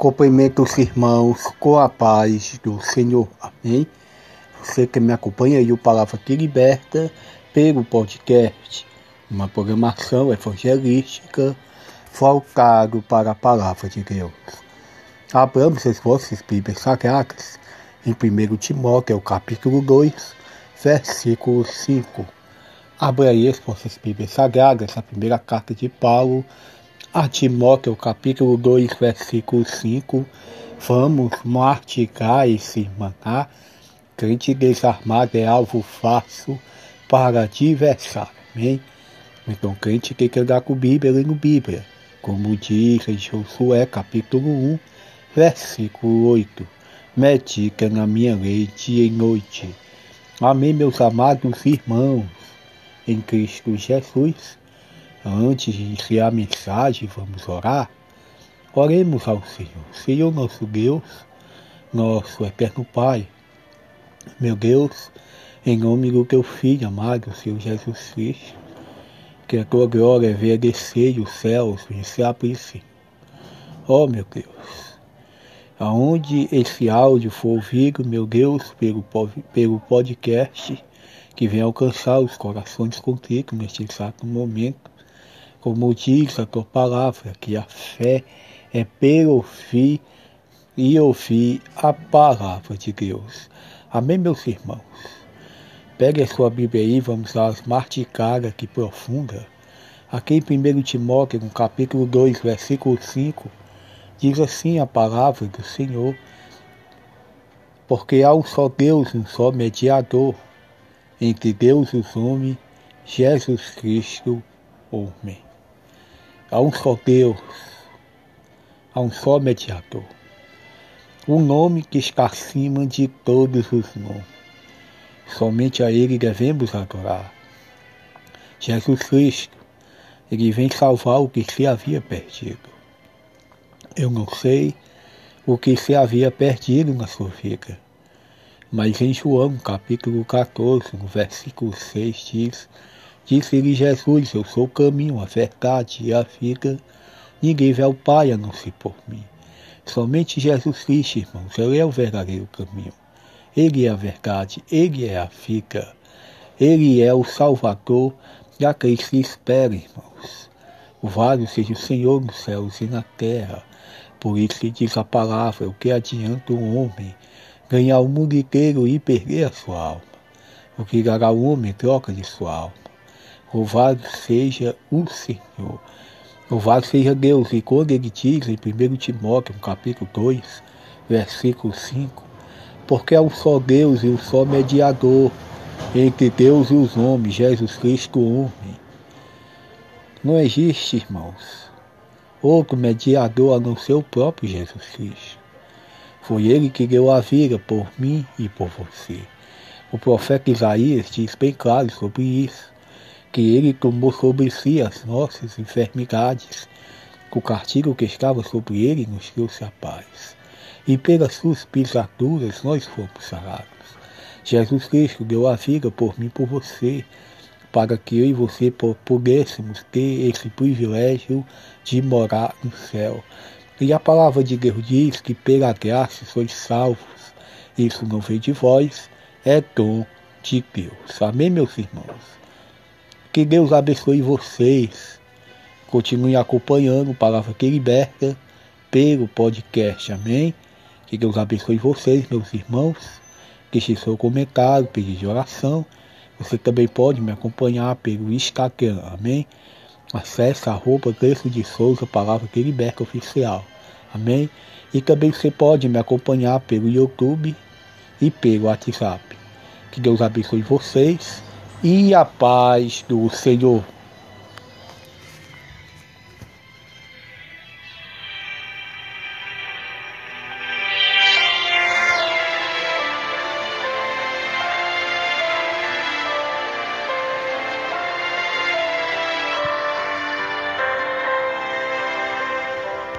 Cumprimento os irmãos com a paz do Senhor. Amém? Você que me acompanha aí, o Palavra que Liberta, pelo podcast, uma programação evangelística voltado para a Palavra de Deus. Abramos as vossas Bíblias Sagradas em 1 Timóteo, capítulo 2, versículo 5. Abra aí as vossas Bíblias Sagradas, a primeira carta de Paulo a Timóteo capítulo 2, versículo 5, vamos martigar e se matar, crente desarmado é alvo fácil para adversário, amém? Então, crente tem que andar com Bíblia lendo Bíblia, como diz em Josué capítulo 1, versículo 8, medica na minha lei dia e noite. Amém, meus amados irmãos, em Cristo Jesus, Antes de iniciar a mensagem, vamos orar. Oremos ao Senhor. Senhor nosso Deus, nosso eterno Pai, meu Deus, em nome do teu Filho amado, Senhor Jesus Cristo, que a tua glória venha descer os céus, venha se abrir, Ó oh, meu Deus, aonde esse áudio for ouvido, meu Deus, pelo, pelo podcast, que venha alcançar os corações contigo neste exato momento, como diz a tua palavra, que a fé é pelo ouvir e ouvir a palavra de Deus. Amém, meus irmãos? Pegue a sua Bíblia aí, vamos às marticadas aqui profunda. Aqui em 1 Timóteo, no capítulo 2, versículo 5, diz assim a palavra do Senhor, porque há um só Deus, um só mediador entre Deus e os homens, Jesus Cristo, homem. Há um só Deus, há um só mediador. O um nome que está acima de todos os nomes. Somente a Ele devemos adorar. Jesus Cristo, Ele vem salvar o que se havia perdido. Eu não sei o que se havia perdido na sua vida. Mas em João, capítulo 14, no versículo 6, diz Disse-lhe Jesus, eu sou o caminho, a verdade e a vida. Ninguém vê ao Pai a não ser por mim. Somente Jesus Cristo, irmãos, Ele é o verdadeiro caminho. Ele é a verdade, Ele é a vida. Ele é o Salvador e a quem se espera, irmãos. Louvado seja o Senhor nos céus e na terra. Por isso diz a palavra, o que adianta um homem ganhar o mundo inteiro e perder a sua alma? O que dará o homem troca de sua alma? Louvado seja o Senhor. Louvado seja Deus. E quando ele diz em 1 Timóteo, capítulo 2, versículo 5, porque é um só Deus e um só mediador entre Deus e os homens, Jesus Cristo, homem. Não existe, irmãos, outro mediador a não ser o próprio Jesus Cristo. Foi ele que deu a vida por mim e por você. O profeta Isaías diz bem claro sobre isso que ele tomou sobre si as nossas enfermidades, o castigo que estava sobre ele nos trouxe a paz. E pelas suas pisaduras nós fomos sarados. Jesus Cristo deu a vida por mim por você, para que eu e você pudéssemos ter esse privilégio de morar no céu. E a palavra de Deus diz que pela graça sois salvos. Isso não vem de vós, é dom de Deus. Amém, meus irmãos? Que Deus abençoe vocês. Continue acompanhando Palavra que Liberta pelo podcast. Amém? Que Deus abençoe vocês, meus irmãos. Deixe seu comentário, pedido de oração. Você também pode me acompanhar pelo Instagram. Amém? Acesse arroba Texto de Souza, Palavra que Liberta Oficial. Amém? E também você pode me acompanhar pelo YouTube e pelo WhatsApp. Que Deus abençoe vocês e a paz do Senhor.